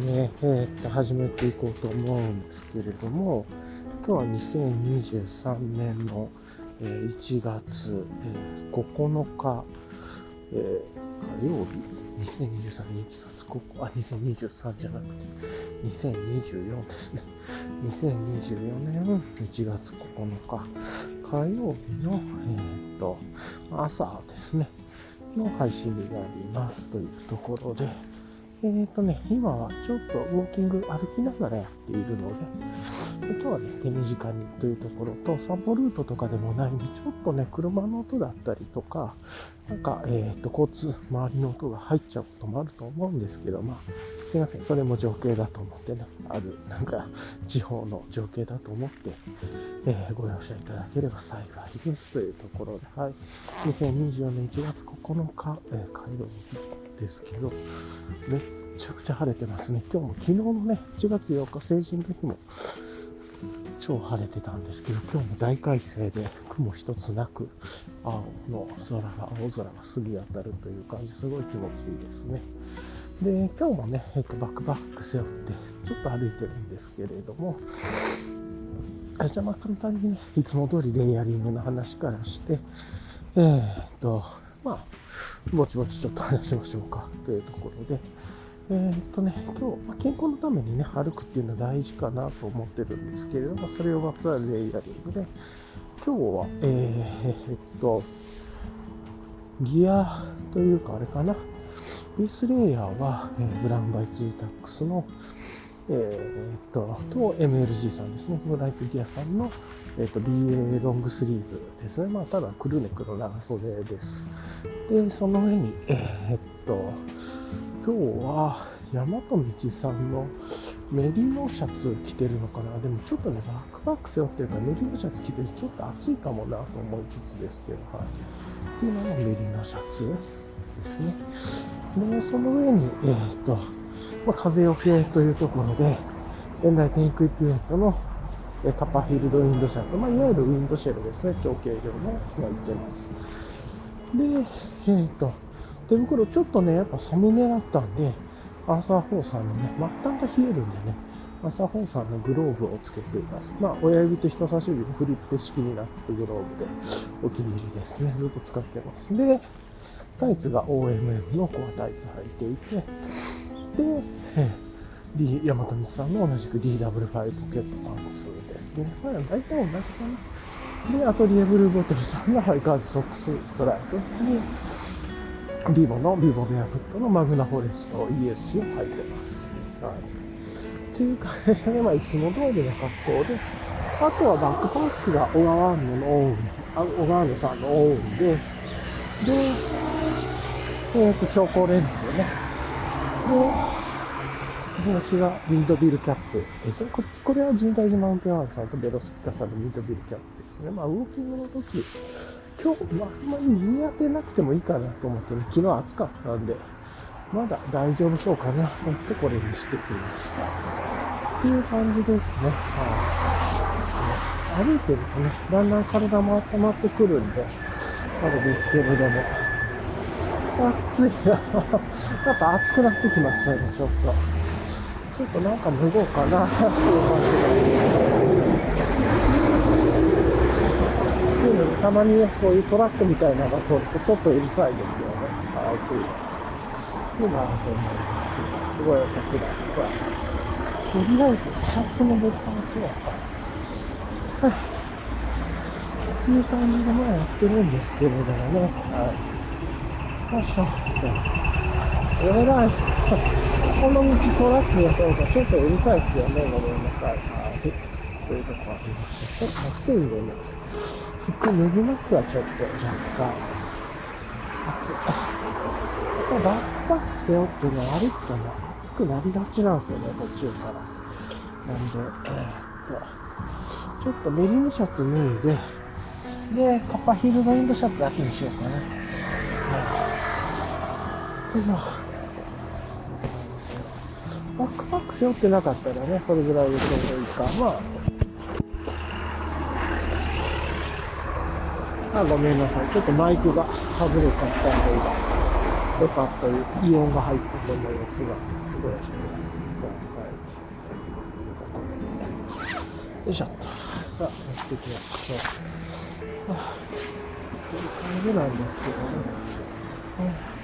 ね、えーっと、始めていこうと思うんですけれども、今日は2023年の、えー1月、えー9日、えー火曜日、2023年1月9あ、2023じゃなくて、2024ですね。2024年1月9日、火曜日の、えーっと、朝ですね、の配信になりますというところで、えーとね、今はちょっとウォーキング歩きながらやっているので、今日はね、手短にというところと、散歩ルートとかでもないんで、ちょっとね、車の音だったりとか、なんか、えーと、交通、周りの音が入っちゃうこともあると思うんですけど、まあ、すいません、それも情景だと思ってね、ある、なんか、地方の情景だと思って、えーご容赦いただければ幸いですというところで、はい。2024年1月9日、えー、火曜日ですけど、めっちゃくちゃ晴れてますね。今日も昨日のね、1月8日成人の日も超晴れてたんですけど、今日も大快晴で雲一つなく、青の空が、青空が過ぎ当たるという感じ、すごい気持ちいいですね。で、今日もね、えっと、バックバック背負って、ちょっと歩いてるんですけれども、じゃあまあ簡単にね、いつも通りレイヤリングの話からして、えーっと、まあ、ぼちぼちちょっと話しましょうかというところで、えーっとね、今日、ま、健康のためにね、歩くっていうのは大事かなと思ってるんですけれども、それをまつわるレイヤリングで、今日は、えーっと、ギアというかあれかな、ベースレイヤーは、えーブランバイツータックスの、えーっと、と MLG さんですね、ブライトギアさんの、えーっと BA ロングスリーブですね。まあ、ただクルネクの長袖です。で、その上に、えーっと、今日は大和道さんのメリノシャツ着てるのかなでもちょっとね、バックパック背負ってるからメリノシャツ着てるちょっと暑いかもなと思いつつですけど、はい。っていうのメリノシャツですね。で、その上に、えーっと、まあ、風よけというところで、現代テイクイプメントのえカパフィールドウィンドシャツ、まあ、いわゆるウィンドシェルですね、長径量のが売ってます。で、えっ、と、手袋ちょっとね、やっぱ寒めだったんで、アーサー4さんのね、末端が冷えるんでね、アーサー4さんのグローブをつけています。まあ、親指と人差し指のフリップ式になってグローブで、お気に入りですね。ずっと使ってます。で、タイツが OMM のコアタイツ履いていて、で、えー D、ヤマトミツさんの同じく DW5 ポケットパンツですね。まあ、大体同じかな。で、アトリエブルーボトルさんがハイカーズソックスストライプに、ビボのビボベアフットのマグナフォレスト ESC を履いてます。はい。っていう感じで、まあ、いつも通りの格好で、あとはバックパックが小川安野のオウン、あ小川安野さんのオウンで、で、えっ、と、超高レンズでね、で、私がウィンドビルキャップですね。こっちこれは人体寺マウンテンアークさんとベロスピカさんのウィンドビルキャップですね。まあ、ウォーキングの時、今日、まあ、あんまり見当てなくてもいいかなと思ってね、昨日暑かったんで、まだ大丈夫そうかなと思ってこれにしてきました。っていう感じですね。はい。歩いてるとね、だんだん体も温まってくるんで、あれですけれども、暑いな。やっぱ暑くな。ってきましたね、ちょっと。ちょっとなんか脱ごうかなっていう感じで。いうのにた。まにね、こういうトラックみた。いなのが通るとちょっとうるさいですよね。はい、そういうの。いいなと思います。すごいおしゃください。とりあえず、シャツのボタンとは、はい。っていう感じでまあやってるんですけれどもね。はい。よいしょ。じゃあ、えらい。この道トラックが通るとちょっとうるさいですよね。ごめんなさい。はい。というとこありました。ちょっと暑いんでね。服脱ぎますわ、ちょっと、若干。暑い。やっぱバックパック背負ってるの歩くとね、暑くなりがちなんですよね、途中から。なんで、えー、っと、ちょっとメリムシャツ脱いで、で、カッパヒールドインドシャツだけにしようかな。バックパック背負ってなかったらね、それぐらいでちょうどいいか。まあ、あ、ごめんなさい。ちょっとマイクが外れちゃったんで、今、よかったイオンが入ってると思いますが、ご容赦ください。はい。よいしょっと。さあ、やっていきましょう。はあ、こういう感じなんですけどね。うん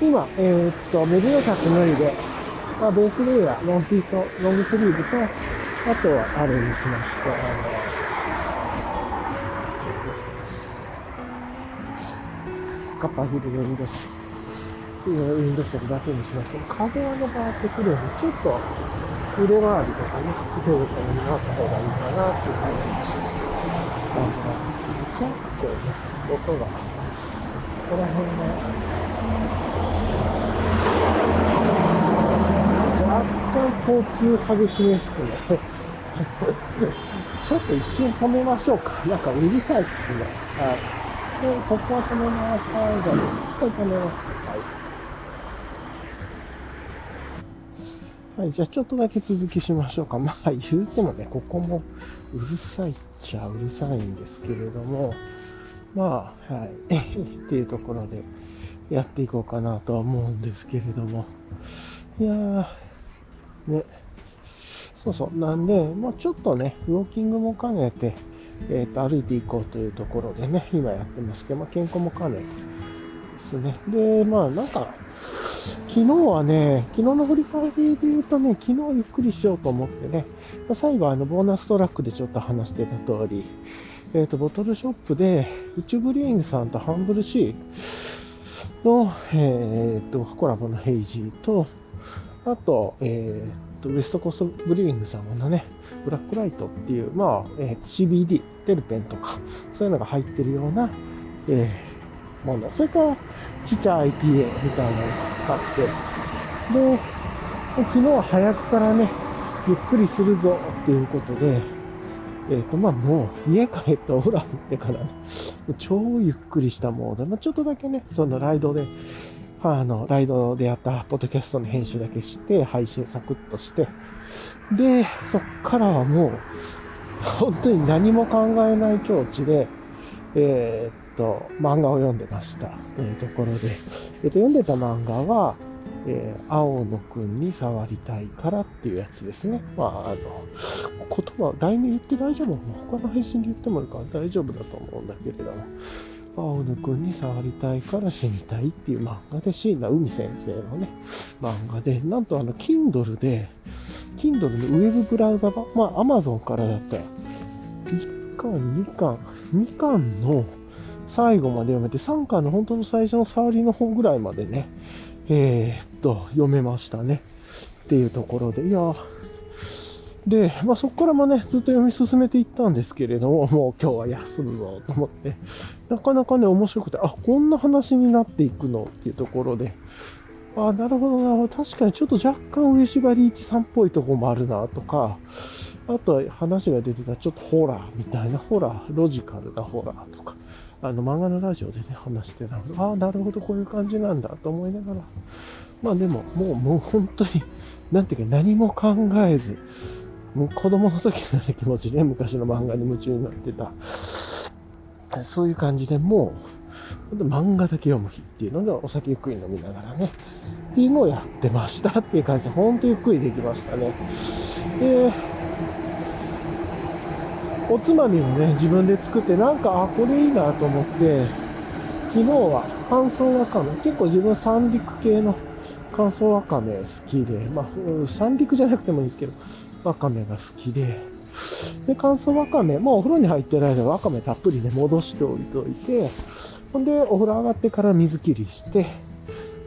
今、えー、っと、メディア作脱いで、まあ、ベースレイヤー、ロンティーと、ロングスリーブと、あとはあれにしまして、あの、カッパーヒルのウィンドウィンドシェルだけにしましても、風が回ってくるので、ちょっと腕回りとかね、つけるためになった方がいいかなっていう感じなんですけど、ちょっとね、音が、ここら辺が、交通激しめっすね。ちょっと一瞬止めましょうか。なんかうるさいっすね。はい。で、ここは止めます。はい、じゃあ、一回止めます。はい。はい、じゃあちょっとだけ続きしましょうか。まあ言うてもね、ここもうるさいっちゃうるさいんですけれども、まあ、はい、っていうところでやっていこうかなとは思うんですけれども、いやー、ね、そうそう、なんで、まあちょっとね、ウォーキングも兼ねて、えー、と歩いていこうというところでね、今やってますけど、まあ、健康も兼ねてですね。で、まあなんか、昨日はね、昨日の振り返りで言うとね、昨日ゆっくりしようと思ってね、ま、最後あのボーナストラックでちょっと話してた通り、えっ、ー、と、ボトルショップで、宇宙ブリーングさんとハンブルシーの、えっ、ー、と、コラボのヘイジーと、あと、えっ、と、ウエストコーストブリーングさんのね、ブラックライトっていう、まあ、えー、CBD、テルペンとか、そういうのが入ってるような、えー、もの。それから、ちっちゃい IPA みたいなのがあって、で、昨日は早くからね、ゆっくりするぞっていうことで、えっ、ー、と、まあもう家帰ってお風呂入ってからね、超ゆっくりしたモード。まあちょっとだけね、そのライドで、あの、ライドでやったポッドキャストの編集だけして、配信サクッとして、で、そっからはもう、本当に何も考えない境地で、えー、っと、漫画を読んでましたというところで、えっと、読んでた漫画は、えー、青野くんに触りたいからっていうやつですね。まあ、あの、言葉、題名言って大丈夫？他の配信で言ってもいいから大丈夫だと思うんだけれども、青野くんに触りたいから死にたいっていう漫画で、椎名海先生のね、漫画で、なんとあの、Kindle で、Kindle のウェブブラウザ版、まあ、Amazon からだったよ。1巻、2巻、2巻の最後まで読めて、3巻の本当の最初の触りの方ぐらいまでね、えー、っと、読めましたね。っていうところで、いやーで、まあ、そこからもね、ずっと読み進めていったんですけれども、もう今日は休むぞと思って、なかなかね、面白くて、あ、こんな話になっていくのっていうところで、あ、なるほどな。確かにちょっと若干上縛り一さんっぽいとこもあるなとか、あとは話が出てたちょっとホラーみたいな、ホラー、ロジカルなホラーとか、あの漫画のラジオでね、話してた、ああ、なるほど、こういう感じなんだと思いながら、まあでも、もう、もう本当に、なんていうか何も考えず、子供の時のような気持ちで、昔の漫画に夢中になってた、そういう感じでもう、漫画だけ読む日っていうので、お酒ゆっくり飲みながらね、っていうのをやってましたっていう感じで、ほんとゆっくりできましたね。で、おつまみもね、自分で作って、なんか、あ、これいいなと思って、昨日は乾燥わかめ、結構自分三陸系の乾燥わかめ好きで、まあ、三陸じゃなくてもいいんですけど、わかめが好きで、で、乾燥わかめ、もうお風呂に入ってる間わかめたっぷりで戻しておいておいて、ほんで、お風呂上がってから水切りして、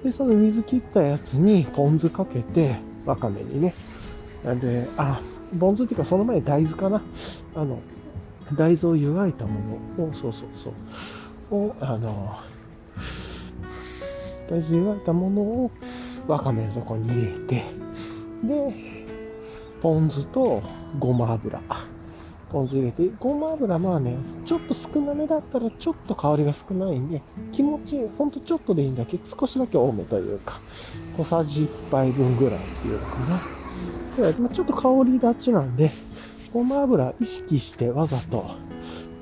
で、その水切ったやつにポン酢かけて、わかめにね。なんで、あ、ポン酢っていうかその前に大豆かな。あの、大豆を湯がいたものを、そうそうそう、を、あの、大豆湯がいたものをわかめのとこに入れて、で、ポン酢とごま油。ポン酢入れて、ごま油まあね、ちょっと少なめだったらちょっと香りが少ないんで、気持ちいい、ほんとちょっとでいいんだけど、少しだけ多めというか、小さじ1杯分ぐらいっていうのかな。でまあ、ちょっと香り立ちなんで、ごま油意識してわざと、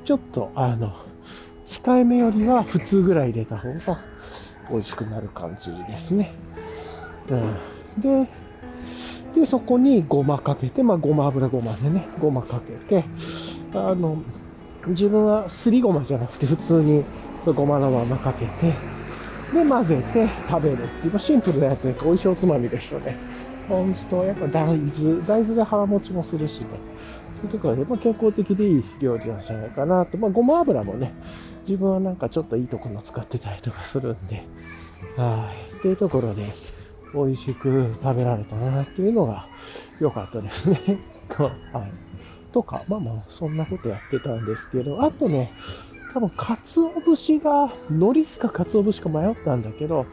ちょっとあの、控えめよりは普通ぐらい入れた方が美味しくなる感じですね。うん。で、で、そこにごまかけて、まあ、ごま油ごまでね、ごまかけて、あの、自分はすりごまじゃなくて、普通にごまのままかけて、で、混ぜて食べるっていう、シンプルなやつで美味しいおつまみですよね。ポン酢と、やっぱ大豆、大豆で腹持ちもするしね。そういうところで、まあ、健康的でいい料理なんじゃないかなと。まあ、ごま油もね、自分はなんかちょっといいところの使ってたりとかするんで、はい。っていうところで、美味しく食べられたなっていうのが良かったですね。はい。とか、まあまあ、そんなことやってたんですけど、あとね、多分、鰹節が、海苔か鰹節か迷ったんだけど、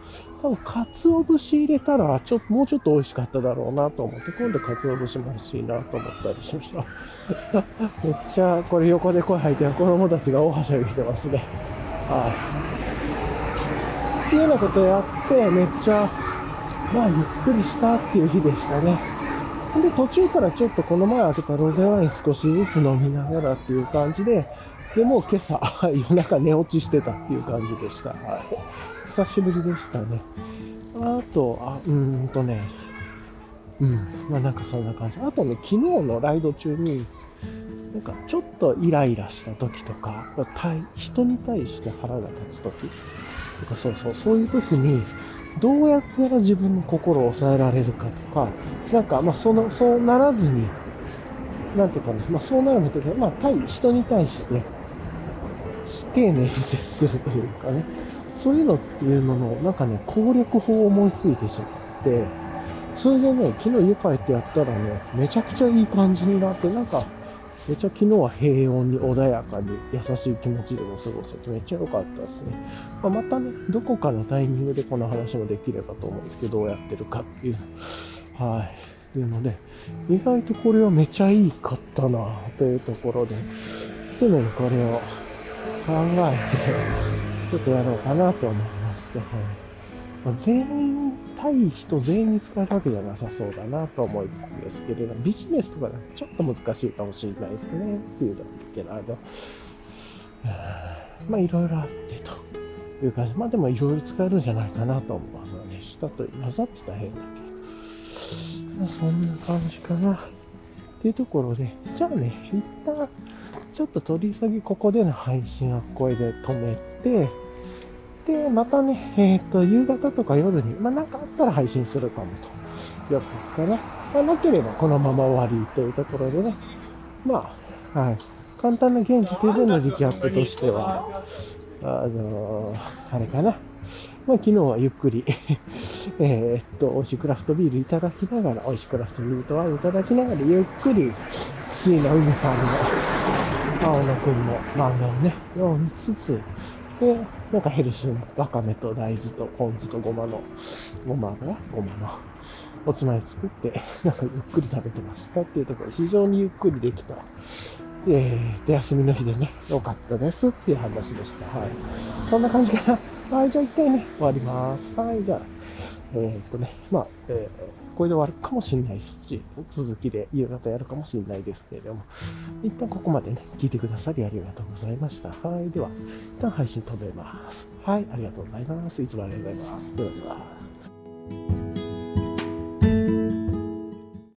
多分、鰹節入れたら、ちょっと、もうちょっと美味しかっただろうなと思って、今度鰹節も欲しいなと思ったりしました。めっちゃ、これ横で声吐いて子供たちが大はしゃぎしてますね。はい。っていうようなことやって、めっちゃ、まあ、ゆっくりしたっていう日でしたね。で、途中からちょっとこの前開けたロゼワイン少しずつ飲みながらっていう感じで、でも今朝、夜中寝落ちしてたっていう感じでした。はい。久しぶりでしたね。あと、あ、うーんとね、うん、まあなんかそんな感じ。あとね、昨日のライド中に、なんかちょっとイライラした時とか、人に対して腹が立つ時とか、そうそう、そういう時に、どうやったら自分の心を抑えられるかとか、なんか、まあ、その、そうならずに、なんていうかね、まあ、そうなるときは、まあ、対、人に対して、丁寧に接するというかね、そういうのっていうのの、なんかね、攻略法を思いついてしまって、それでね、昨日家帰ってやったらね、めちゃくちゃいい感じになって、なんか、めちゃ昨日は平穏に穏やかに優しい気持ちでも過ごせてめっちゃ良かったですね。まあ、またね、どこかのタイミングでこの話もできればと思うんですけど、どうやってるかっていう。はい。っていうので、意外とこれはめちゃいいかったなというところで、常にこれを考えて、ちょっとやろうかなと思いますね。まあ、全員、対人全員に使えるわけじゃなさそうだなと思いつつですけれど、ビジネスとかだとちょっと難しいかもしれないですね。っていうのけど、まあいろいろあってという感じ。まあでもいろいろ使えるんじゃないかなと思うのね。下と混ざってた変だけど。まあそんな感じかな。っていうところで、じゃあね、一旦ちょっと取り急ぎここでの配信はこれで止めて、で、またね、えっ、ー、と、夕方とか夜に、まあ、なんかあったら配信するかもと。よくかな。まあ、なければこのまま終わりというところでね。まあ、はい。簡単な現時点でのリキャップとしては、あのー、あれかな。まあ、昨日はゆっくり えっと、美味しいクラフトビールいただきながら、美味しいクラフトビールとワインいただきながら、ゆっくり、椎名海さんの、青野くんの漫画をね、読みつつ、で、なんかヘルシーなわかめと大豆とポン酢とごまの、ごま油ごまのおつまみ作って、なんかゆっくり食べてましたっていうところ、非常にゆっくりできた、えー、で、休みの日でね、良かったですっていう話でした。はい。そんな感じかな。はい、じゃあ一回ね、終わります。はい、じゃあ、えー、っとね、まあ、えーこれで終わるかもしれないし、続きで夕方やるかもしれないですけれども、一旦ここまでね、聞いてくださりありがとうございました。はい。では、一旦配信止めます。はい。ありがとうございます。いつもありがとうございます。ではでは。